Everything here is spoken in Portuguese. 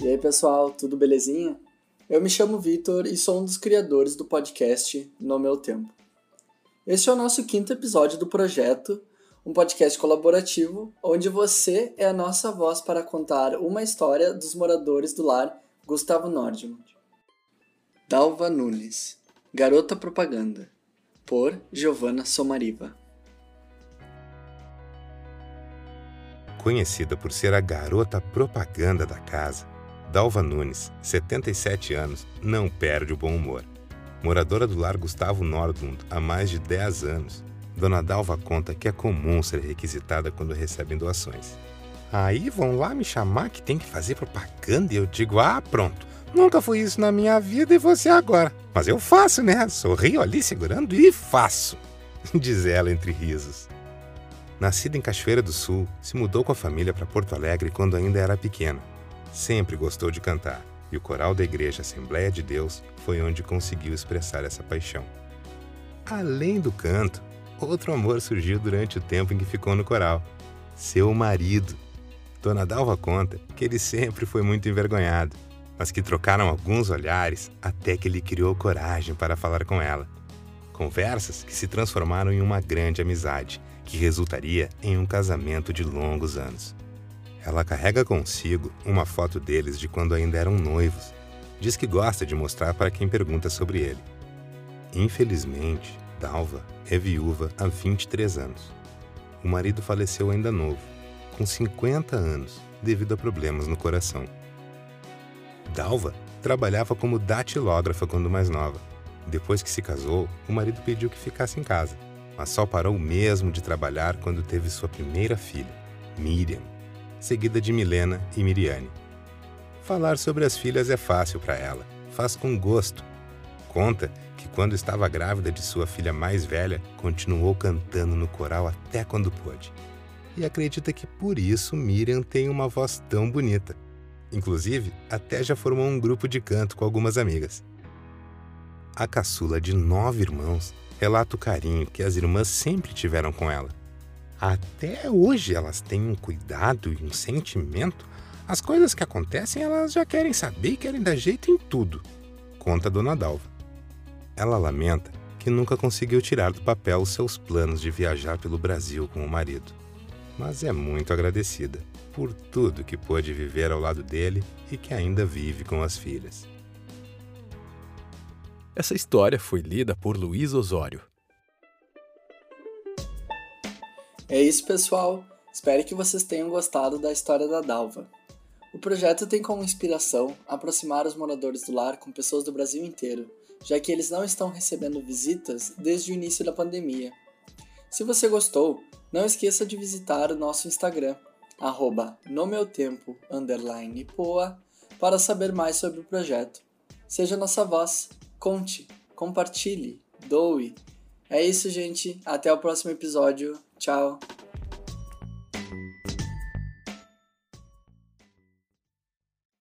E aí, pessoal, tudo belezinha? Eu me chamo Vitor e sou um dos criadores do podcast No Meu Tempo. Este é o nosso quinto episódio do projeto, um podcast colaborativo onde você é a nossa voz para contar uma história dos moradores do lar Gustavo Nordman. Dalva Nunes, Garota Propaganda, por Giovanna Somariva. Conhecida por ser a garota propaganda da casa, Dalva Nunes, 77 anos, não perde o bom humor. Moradora do lar Gustavo Nordlund há mais de 10 anos, Dona Dalva conta que é comum ser requisitada quando recebem doações. Aí vão lá me chamar que tem que fazer propaganda e eu digo: ah, pronto, nunca fui isso na minha vida e você agora. Mas eu faço, né? Sorrio ali segurando e faço, diz ela entre risos. Nascida em Cachoeira do Sul, se mudou com a família para Porto Alegre quando ainda era pequena. Sempre gostou de cantar e o coral da Igreja Assembleia de Deus foi onde conseguiu expressar essa paixão. Além do canto, outro amor surgiu durante o tempo em que ficou no coral: seu marido. Dona Dalva conta que ele sempre foi muito envergonhado, mas que trocaram alguns olhares até que ele criou coragem para falar com ela. Conversas que se transformaram em uma grande amizade que resultaria em um casamento de longos anos. Ela carrega consigo uma foto deles de quando ainda eram noivos. Diz que gosta de mostrar para quem pergunta sobre ele. Infelizmente, Dalva é viúva há 23 anos. O marido faleceu ainda novo, com 50 anos, devido a problemas no coração. Dalva trabalhava como datilógrafa quando mais nova. Depois que se casou, o marido pediu que ficasse em casa mas só parou mesmo de trabalhar quando teve sua primeira filha, Miriam, seguida de Milena e Miriane. Falar sobre as filhas é fácil para ela, faz com gosto. Conta que quando estava grávida de sua filha mais velha, continuou cantando no coral até quando pôde. E acredita que por isso Miriam tem uma voz tão bonita. Inclusive, até já formou um grupo de canto com algumas amigas. A caçula de nove irmãos relata o carinho que as irmãs sempre tiveram com ela. Até hoje elas têm um cuidado e um sentimento. As coisas que acontecem elas já querem saber e querem dar jeito em tudo, conta Dona Dalva. Ela lamenta que nunca conseguiu tirar do papel os seus planos de viajar pelo Brasil com o marido, mas é muito agradecida por tudo que pôde viver ao lado dele e que ainda vive com as filhas. Essa história foi lida por Luiz Osório. É isso, pessoal. Espero que vocês tenham gostado da história da Dalva. O projeto tem como inspiração aproximar os moradores do lar com pessoas do Brasil inteiro, já que eles não estão recebendo visitas desde o início da pandemia. Se você gostou, não esqueça de visitar o nosso Instagram, arroba no meu tempo, poa, para saber mais sobre o projeto. Seja nossa voz conte, compartilhe, doe. É isso, gente. Até o próximo episódio. Tchau.